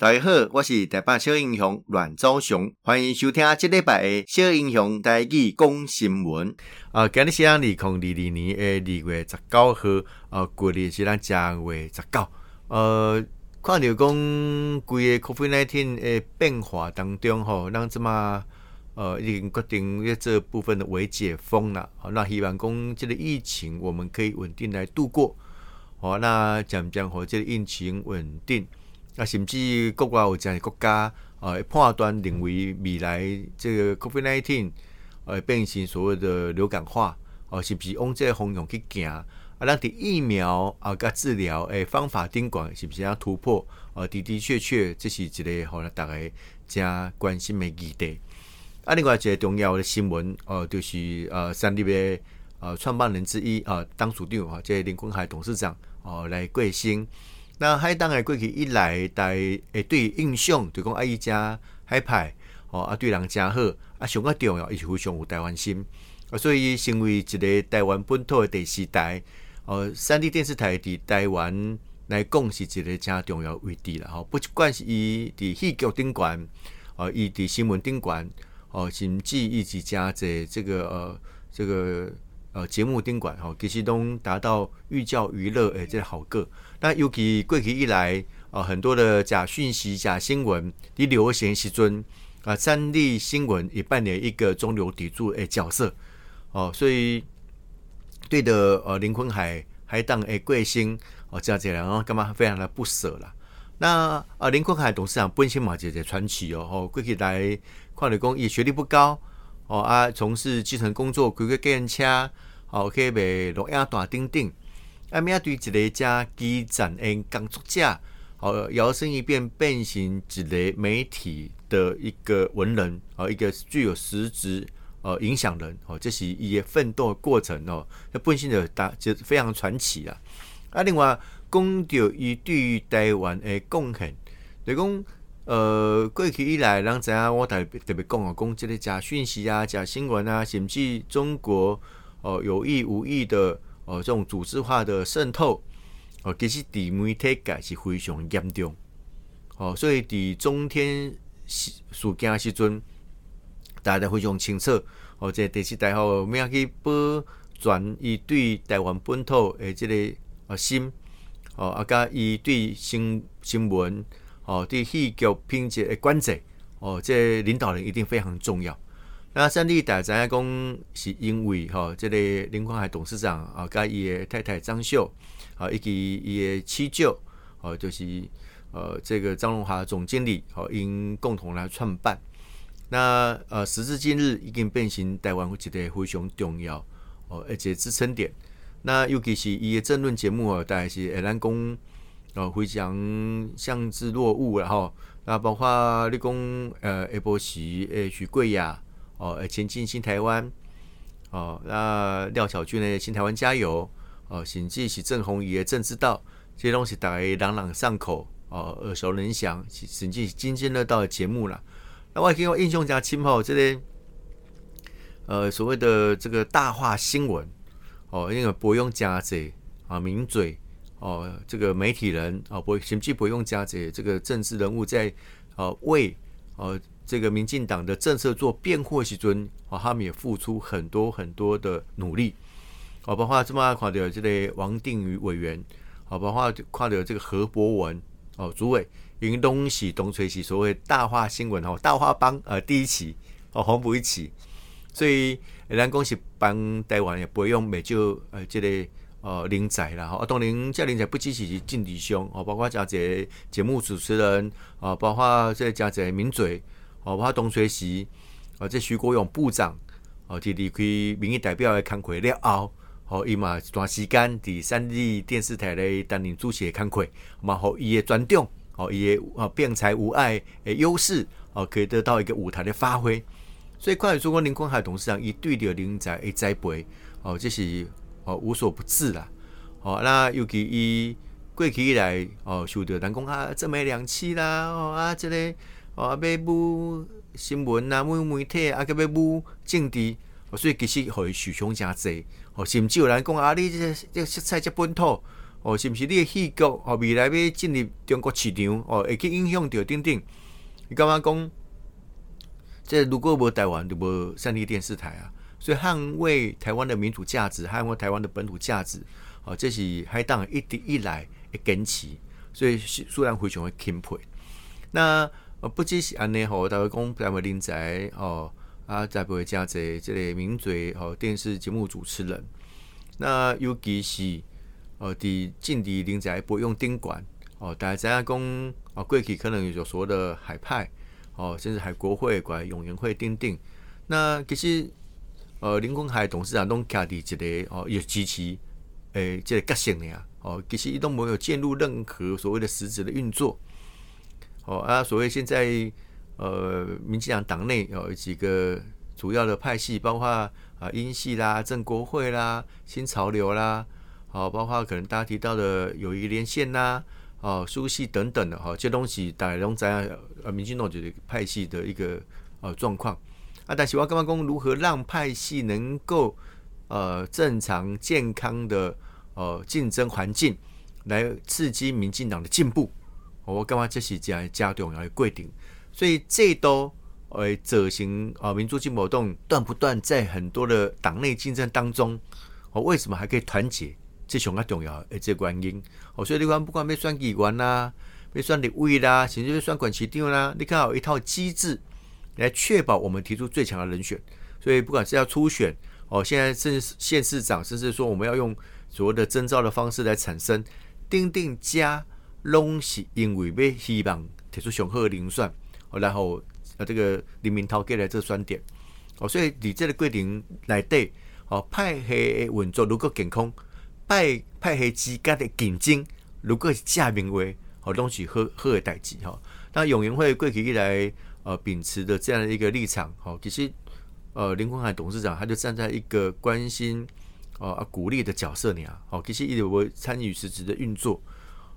大家好，我是台北小英雄阮昭雄，欢迎收听这礼拜的小英雄台语讲新闻。啊，今日是二零二二年的二月十九号，啊，过日是咱正月十九。呃，看到讲规个 COVID-19 的变化当中，吼，咱即马呃已经决定要这部分的微解封了。好，那希望讲这个疫情我们可以稳定来度过。好，那讲讲和这个疫情稳定。啊，甚至国外有这样的国家，呃，判断认为未来这个 COVID-19，呃，变成所谓的流感化，哦、呃，是不是往这个方向去行？啊，咱的疫苗啊，甲治疗诶方法顶管是不是要突破？呃，的的确确，这是一个好了，大家加关心的议题。啊，另外一个重要的新闻，呃，就是呃，三立的呃创办人之一啊、呃，当署长啊，这林坤海董事长哦、来贵姓。那海当诶过去以来，大诶对印象就讲啊，伊诚海派哦，啊对人诚好，啊上较重要，伊是非常有台湾心，啊所以成为一个台湾本土诶第四台哦，三立电视台伫台湾来讲是一个诚重要位置啦，吼，不管是伊伫戏剧顶悬，哦，伊伫新闻顶悬，哦，甚至伊是诚济这个呃这个。呃，节目顶管吼，其实拢达到寓教于乐诶，这个好个。那尤其过去以来，呃，很多的假讯息、假新闻，你流行时阵啊，三立新闻也扮演一个中流砥柱诶角色。哦、所以对的，呃，林坤海还当诶贵姓哦，这样子然后干嘛非常的不舍啦。那呃，林坤海董事长本身嘛，就系传奇哦。哦，过去来看的讲，伊学历不高。哦啊，从事基层工作，开个计程车，哦，去卖录音带等等。啊，面对一个加基层诶工作者，哦，摇身一变变成一个媒体的一个文人，哦，一个具有实质呃影响人，哦，这是伊个奋斗过程哦，那本身就大就非常传奇啦。啊，另外讲到伊对于台湾诶贡献，就讲。呃，过去以来，人知影我特别特别讲啊，讲这个假讯息啊、假新闻啊，甚至中国哦、有意无意的哦、呃、这种组织化的渗透哦、其实伫媒体界是非常严重哦、所以伫中天事件时阵，大家非常清楚哦，这第四台吼咩去保全伊对台湾本土诶这个啊心哦，啊加伊对新新闻。哦，对戏剧品质的管制，哦，这个、领导人一定非常重要。那三立大家讲是因为哈、哦，这个林坤海董事长啊，跟伊的太太张秀啊，以及伊的妻舅，哦，就是呃，这个张荣华总经理，哦，因共同来创办。那呃，时至今日，已经变成台湾一个非常重要哦，而且支撑点。那尤其是伊的政论节目哦，大概是会咱讲。哦，非常相之若鹜了哈。那包括立功呃，下晡时诶，许贵雅哦，前进新台湾哦，那廖小军的新台湾加油哦，甚至是郑弘仪的政之道，这些东西大家朗朗上口哦，耳熟能详，甚至是津津乐道的节目了。那我给我印象加深吼，这、个、呃所谓的这个大话新闻哦，因为不用加这啊名嘴。哦，这个媒体人哦，不，甚至不用加这这个政治人物在呃为呃这个民进党的政策做辩护时阵，哦，他们也付出很多很多的努力。哦，包括这么看到这个王定宇委员，哦，包括看到这个何博文哦，主委，云东喜东吹西，所谓大话新闻哦，大话帮呃第一期哦，黄埔一起，所以咱恭喜帮台湾也不用每就呃这个。呃，人才啦，哈，当然这人才不只是政治上，哦，包括加这节目主持人，啊，包括这加这名嘴，哦，包括东吹西，啊，这徐国勇部长，哦，提离开民意代表的工作了后，哦，伊嘛一段时间伫三立电视台咧担任主席的工作，嘛，好伊的专长，哦，伊的啊辩才无碍的优势，哦，可以得到一个舞台的发挥。所以，关于说林坤海董事长，伊对着人才的栽培，哦，这是。哦，无所不至啦。哦，那尤其伊过去以来，哦，受到人讲啊，这么两期啦，哦啊，这个哦，要补新闻啊，补媒体啊，个要补政治，所以其实会受伤真济。哦，甚至有人讲啊，你这这色彩这本土，哦，是毋是你诶戏剧哦，未来要进入中国市场哦，会去影响到等等。你干嘛讲？这如果无台湾，就无三立电视台啊。所以捍卫台湾的民主价值，捍卫台湾的本土价值，哦，这是海党一直以来的坚持。所以虽然非常的钦佩。那呃不只是安尼吼，大家讲台湾人才哦，啊，在不会加这这类名嘴哦，电视节目主持人。那尤其是呃，伫政治人才不用顶管哦，大家知影讲哦，过去可能有所谓的海派哦，甚至海国会、管永联会等等。那其实呃，林坤海董事长拢徛伫一个哦，有支持诶，这个个性呀哦，其实伊都没有介入任何所谓的实质的运作。哦啊，所谓现在呃，民进党党内有几个主要的派系，包括啊英系啦、正国会啦、新潮流啦，好，包括可能大家提到的友谊连线啦、哦苏系等等的哈，这东西大概拢在呃民进党这个派系的一个呃状况啊。但是我刚刚讲如何让派系能够呃正常健康的呃竞争环境，来刺激民进党的进步。我感觉这是加加重要的规定，所以这都呃执行啊民主进步动断不断在很多的党内竞争当中，哦为什么还可以团结？这是很重要的这个原因。哦，所以你看不管要选议员啦，要选立委啦，甚至要选管区长啦，你看有一套机制来确保我们提出最强的人选。所以不管是要初选哦，现在甚至县市长，甚至说我们要用所谓的征召的方式来产生丁丁加。拢是因为要希望提出上好的人选，然后啊这个林明涛给来这选点，哦，所以你这个规定内底，哦派系的运作如果健康，派派系之间的竞争如果是正面话，哦拢是好好的代志哈。那永延会过去以来，呃秉持的这样的一个立场，哦其实呃林坤海董事长他就站在一个关心哦啊鼓励的角色里啊，哦其实一直会参与实质的运作。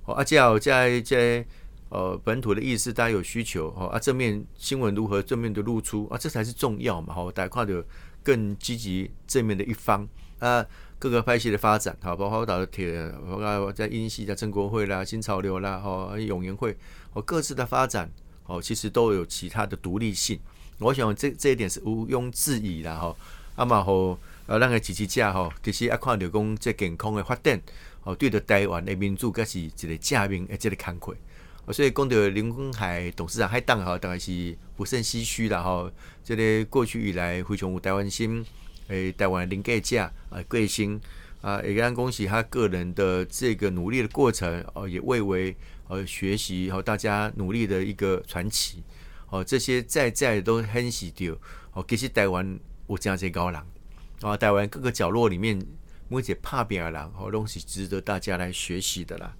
哦，啊，只要在在呃本土的意识，大家有需求，哦，啊，正面新闻如何正面的露出啊，这才是重要嘛，好，大家看的更积极正面的一方啊，各个派系的发展，好，包括我打的铁，包括在英系的正国会啦、新潮流啦，哦，永延会，哦，各自的发展，哦，其实都有其他的独立性，我想这这一点是毋庸置疑的哈，啊嘛吼，呃，那个支持者哈，其实啊看到讲这健康的发展。哦，对的，台湾的民主，该是一个正面诶，这个慷慨。所以讲到林坤海董事长还当哈，当然是不胜唏嘘了哈。这个过去以来非常有台湾心，诶，台湾林格价啊，贵心啊，也让恭喜他个人的这个努力的过程哦，也未为呃学习和大家努力的一个传奇。哦，这些在在都很喜丢哦，其实台湾有这样些高人啊，台湾各个角落里面。目前怕变了，好东西值得大家来学习的啦。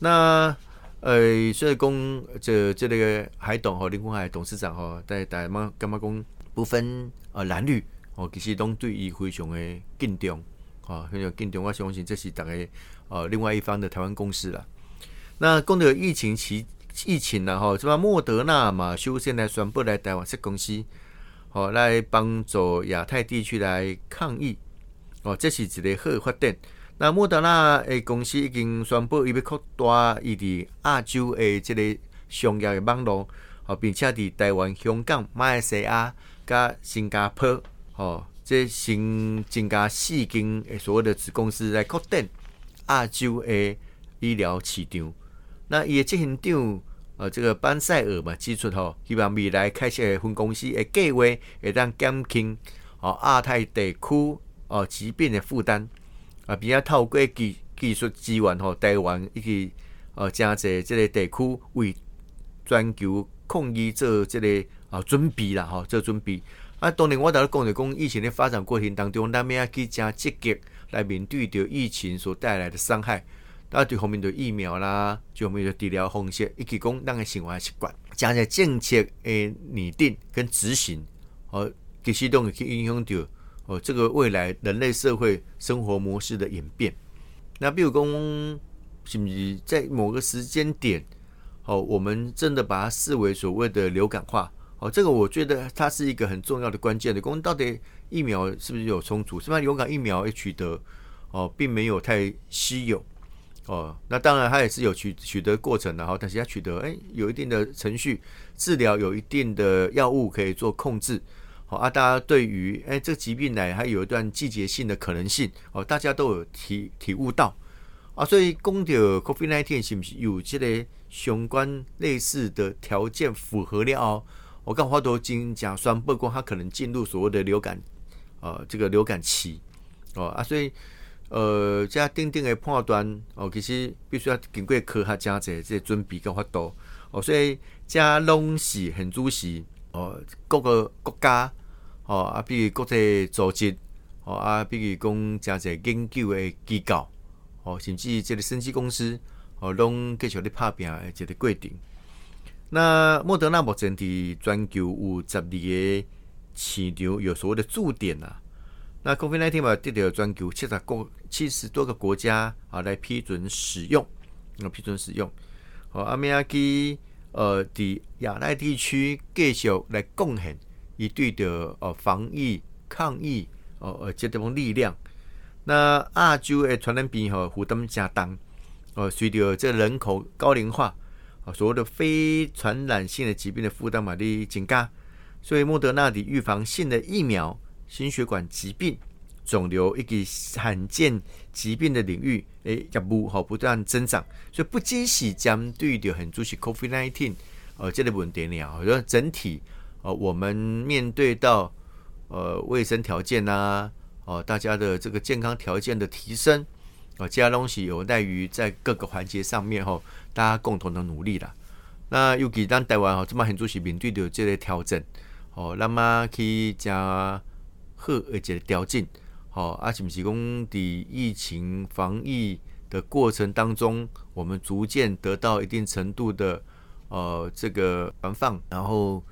那呃，所以讲这这个海董和林坤海董事长哈，在台湾干嘛讲不分呃蓝绿哦，其实都对伊非常的敬重啊，非常敬重。我相信这是大概呃另外一方的台湾公司了。那讲到疫情期疫情呢哈，什么莫德纳嘛，首先来宣布来台湾设公司，好来帮助亚太地区来抗疫。哦，这是一个好发展。那莫德纳诶公司已经宣布，伊要扩大伊伫亚洲诶这个商业诶网络，哦，并且伫台湾、香港、马来西亚、甲新加坡，哦，这新增加四间诶所谓的子公司来扩展亚洲诶医疗市场。那伊诶执行长，呃，这个班赛尔嘛指出吼，希望未来开设诶分公司诶计划会当减轻哦亚太地区。哦，疾病诶负担啊，比较透过技技术资源吼，台湾以及呃，真济这个地区为全球抗疫做这个啊准备啦，吼，做准备啊。当然，我头讲着讲疫情的发展过程当中，咱们要去加积极来面对着疫情所带来的伤害。啊，对后面的疫苗啦，就后面的治疗方式，以及讲咱的生活习惯，加在政策诶拟定跟执行，哦，其实都会去影响到。哦，这个未来人类社会生活模式的演变，那比如说，是不是在某个时间点，哦，我们真的把它视为所谓的流感化？哦，这个我觉得它是一个很重要的关键的。公到底疫苗是不是有充足？是吧？流感疫苗也取得哦，并没有太稀有。哦，那当然它也是有取取得过程的哈，但是它取得哎有一定的程序，治疗有一定的药物可以做控制。好啊，大家对于哎这个疾病呢还有一段季节性的可能性哦，大家都有体体悟到啊，所以讲到 COVID-19 是不是有这个相关类似的条件符合了哦？我刚花多金甲酸，不过它可能进入所谓的流感呃这个流感期哦啊，所以。呃，这定定的判断哦，其实必须要经过科学家这这准备跟法度哦，所以这拢是很主席哦，各个国家哦啊，比如国际组织哦啊，比如讲加这研究的机构哦，甚至这个生技公司哦，拢继续咧拍拼的这个过程。那莫德纳目前伫全球有十二个市场有所谓的驻点啊。那 COVID-19 嘛，得到全球七十国七十多个国家啊来批准使用，啊批准使用。哦，阿米亚基呃，伫亚太地区继续来贡献伊对的呃防疫抗疫哦呃这种力量。那亚洲的传染病和负担加重，哦，随着这人口高龄化，啊，所谓的非传染性的疾病的负担嘛的增加，所以莫德纳的预防性的疫苗。心血管疾病、肿瘤以及罕见疾病的领域，诶，业务哈不断增长，所以不仅是针对的很主席 COVID-19，呃，这个问题呢，我觉得整体，呃，我们面对到呃卫生条件啊，哦、呃，大家的这个健康条件的提升，啊、呃，这些东西有待于在各个环节上面哈，大家共同的努力啦。那尤其当台湾哈这么很主席面对的这类调整，哦，那么去加。好，而且调整，好，啊，是不是讲的疫情防疫的过程当中，我们逐渐得到一定程度的呃这个释放，然后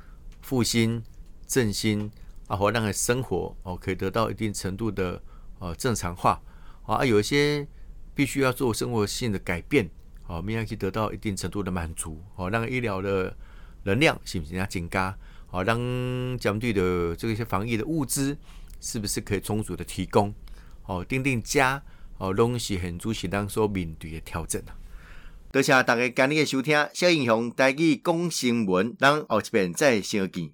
复兴振兴啊，或让生活哦可以得到一定程度的呃正常化，啊，有一些必须要做生活性的改变，好，我们要去得到一定程度的满足，好，让医疗的能量是不是要增加，好，让相对的这一些防疫的物资。是不是可以充足的提供？哦，定定家哦，拢是很主席当所面对的调整啊。多谢大家今日的收听，小英雄带去讲新闻，咱后一遍再相见。